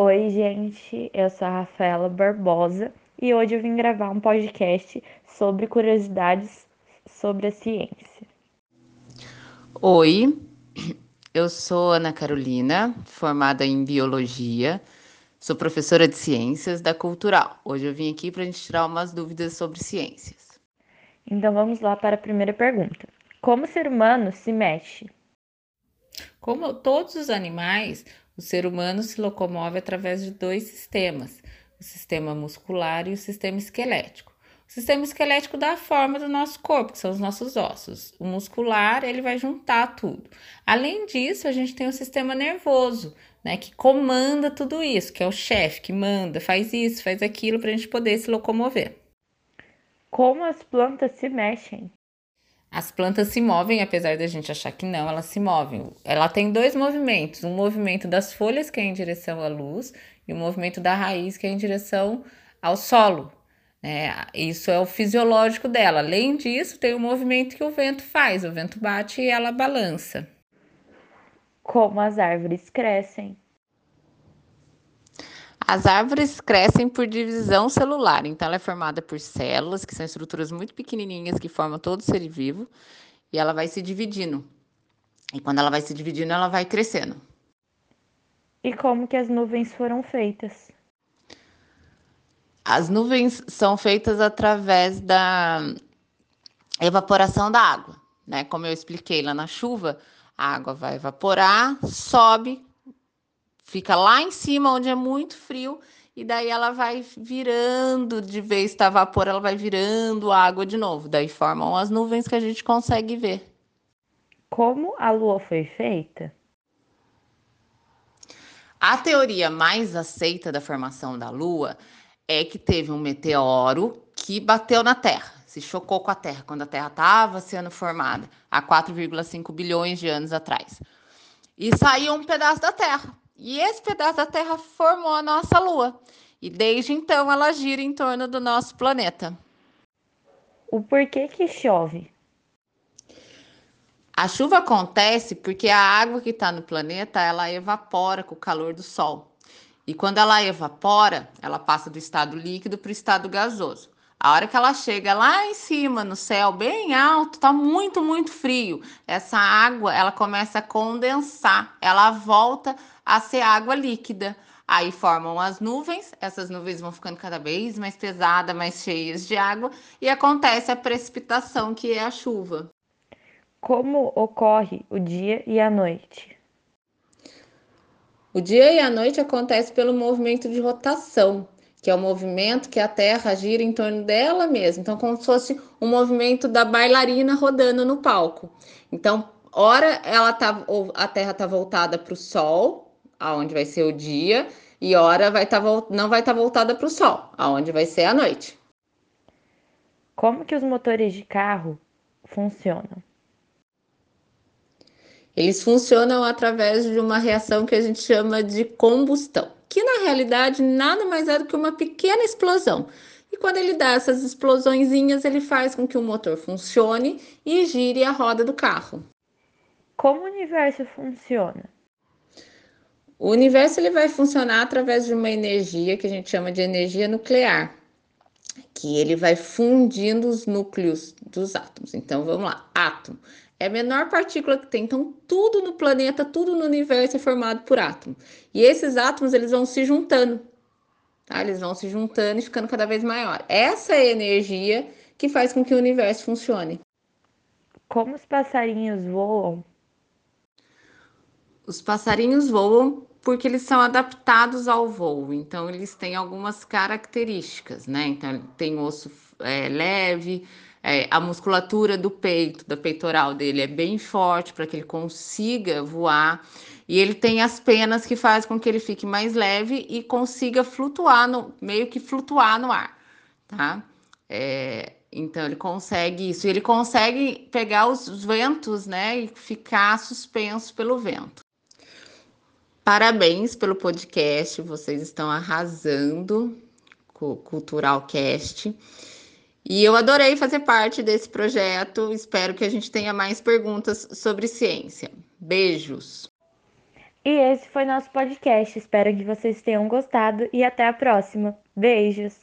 Oi, gente, eu sou a Rafaela Barbosa e hoje eu vim gravar um podcast sobre curiosidades sobre a ciência. Oi, eu sou Ana Carolina, formada em biologia, sou professora de ciências da Cultural. Hoje eu vim aqui para a gente tirar umas dúvidas sobre ciências. Então vamos lá para a primeira pergunta: Como o ser humano se mexe? Como todos os animais, o ser humano se locomove através de dois sistemas: o sistema muscular e o sistema esquelético. O sistema esquelético dá a forma do nosso corpo, que são os nossos ossos. O muscular, ele vai juntar tudo. Além disso, a gente tem o sistema nervoso, né, que comanda tudo isso, que é o chefe, que manda, faz isso, faz aquilo para a gente poder se locomover. Como as plantas se mexem? As plantas se movem, apesar da gente achar que não, elas se movem. Ela tem dois movimentos: um movimento das folhas, que é em direção à luz, e o um movimento da raiz, que é em direção ao solo. É, isso é o fisiológico dela. Além disso, tem o movimento que o vento faz: o vento bate e ela balança. Como as árvores crescem? As árvores crescem por divisão celular, então ela é formada por células, que são estruturas muito pequenininhas que formam todo ser vivo, e ela vai se dividindo. E quando ela vai se dividindo, ela vai crescendo. E como que as nuvens foram feitas? As nuvens são feitas através da evaporação da água, né? Como eu expliquei lá na chuva, a água vai evaporar, sobe, fica lá em cima onde é muito frio e daí ela vai virando, de vez está vapor, ela vai virando água de novo. Daí formam as nuvens que a gente consegue ver. Como a Lua foi feita? A teoria mais aceita da formação da Lua é que teve um meteoro que bateu na Terra, se chocou com a Terra quando a Terra estava sendo formada há 4,5 bilhões de anos atrás. E saiu um pedaço da Terra. E esse pedaço da Terra formou a nossa Lua. E desde então ela gira em torno do nosso planeta. O porquê que chove? A chuva acontece porque a água que está no planeta ela evapora com o calor do Sol. E quando ela evapora, ela passa do estado líquido para o estado gasoso. A hora que ela chega lá em cima, no céu, bem alto, tá muito, muito frio. Essa água, ela começa a condensar, ela volta a ser água líquida. Aí formam as nuvens, essas nuvens vão ficando cada vez mais pesadas, mais cheias de água, e acontece a precipitação, que é a chuva. Como ocorre o dia e a noite? O dia e a noite acontece pelo movimento de rotação, que é o movimento que a Terra gira em torno dela mesma. Então, como se fosse um movimento da bailarina rodando no palco. Então, ora ela tá, a Terra está voltada para o Sol, aonde vai ser o dia, e hora vai tá, não vai estar tá voltada para o sol, aonde vai ser a noite. Como que os motores de carro funcionam? Eles funcionam através de uma reação que a gente chama de combustão, que na realidade nada mais é do que uma pequena explosão. E quando ele dá essas explosõezinhas, ele faz com que o motor funcione e gire a roda do carro. Como o universo funciona? O universo ele vai funcionar através de uma energia que a gente chama de energia nuclear, que ele vai fundindo os núcleos dos átomos. Então vamos lá, átomo é a menor partícula que tem. Então tudo no planeta, tudo no universo é formado por átomo. E esses átomos eles vão se juntando, tá? Eles vão se juntando e ficando cada vez maior. Essa é a energia que faz com que o universo funcione. Como os passarinhos voam? Os passarinhos voam porque eles são adaptados ao voo, então eles têm algumas características, né? Então tem osso é, leve, é, a musculatura do peito, da peitoral dele é bem forte para que ele consiga voar. E ele tem as penas que faz com que ele fique mais leve e consiga flutuar no meio que flutuar no ar, tá? É, então ele consegue isso. Ele consegue pegar os ventos, né, e ficar suspenso pelo vento. Parabéns pelo podcast, vocês estão arrasando com o Cultural Cast. E eu adorei fazer parte desse projeto. Espero que a gente tenha mais perguntas sobre ciência. Beijos. E esse foi nosso podcast. Espero que vocês tenham gostado e até a próxima. Beijos!